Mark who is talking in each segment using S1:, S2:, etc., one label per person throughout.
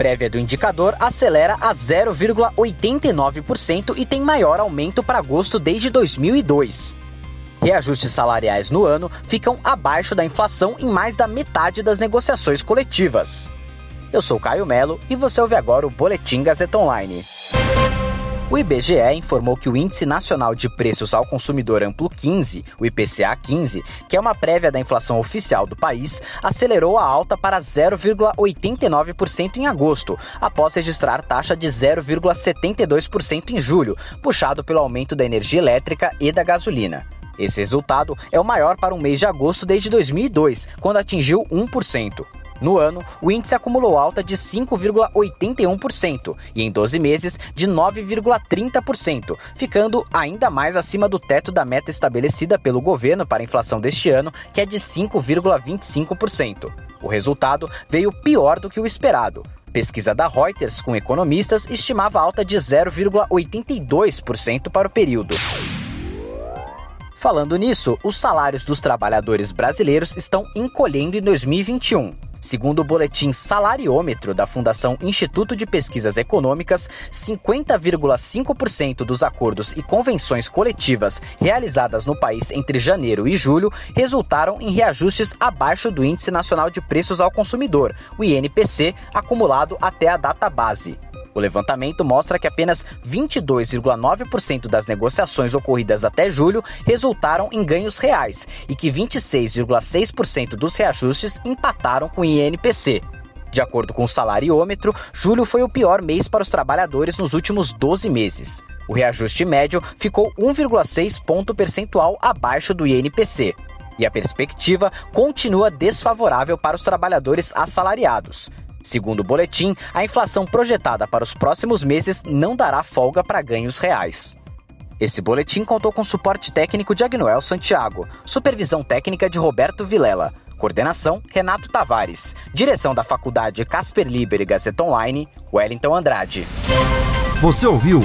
S1: Prévia do indicador acelera a 0,89% e tem maior aumento para agosto desde 2002. Reajustes salariais no ano ficam abaixo da inflação em mais da metade das negociações coletivas. Eu sou Caio Melo e você ouve agora o Boletim Gazeta Online. O IBGE informou que o Índice Nacional de Preços ao Consumidor Amplo 15, o IPCA 15, que é uma prévia da inflação oficial do país, acelerou a alta para 0,89% em agosto, após registrar taxa de 0,72% em julho, puxado pelo aumento da energia elétrica e da gasolina. Esse resultado é o maior para um mês de agosto desde 2002, quando atingiu 1%. No ano, o índice acumulou alta de 5,81% e em 12 meses de 9,30%, ficando ainda mais acima do teto da meta estabelecida pelo governo para a inflação deste ano, que é de 5,25%. O resultado veio pior do que o esperado. Pesquisa da Reuters com economistas estimava alta de 0,82% para o período. Falando nisso, os salários dos trabalhadores brasileiros estão encolhendo em 2021. Segundo o boletim Salariômetro da Fundação Instituto de Pesquisas Econômicas, 50,5% dos acordos e convenções coletivas realizadas no país entre janeiro e julho resultaram em reajustes abaixo do Índice Nacional de Preços ao Consumidor, o INPC, acumulado até a data base. O levantamento mostra que apenas 22,9% das negociações ocorridas até julho resultaram em ganhos reais e que 26,6% dos reajustes empataram com o INPC. De acordo com o salariômetro, julho foi o pior mês para os trabalhadores nos últimos 12 meses. O reajuste médio ficou 1,6 ponto percentual abaixo do INPC. E a perspectiva continua desfavorável para os trabalhadores assalariados. Segundo o boletim, a inflação projetada para os próximos meses não dará folga para ganhos reais. Esse boletim contou com suporte técnico de Agnoel Santiago, supervisão técnica de Roberto Vilela, coordenação Renato Tavares, direção da Faculdade Casper Liber e Gazeta Online, Wellington Andrade.
S2: Você ouviu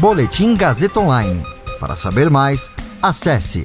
S2: Boletim Gazeta Online. Para saber mais, acesse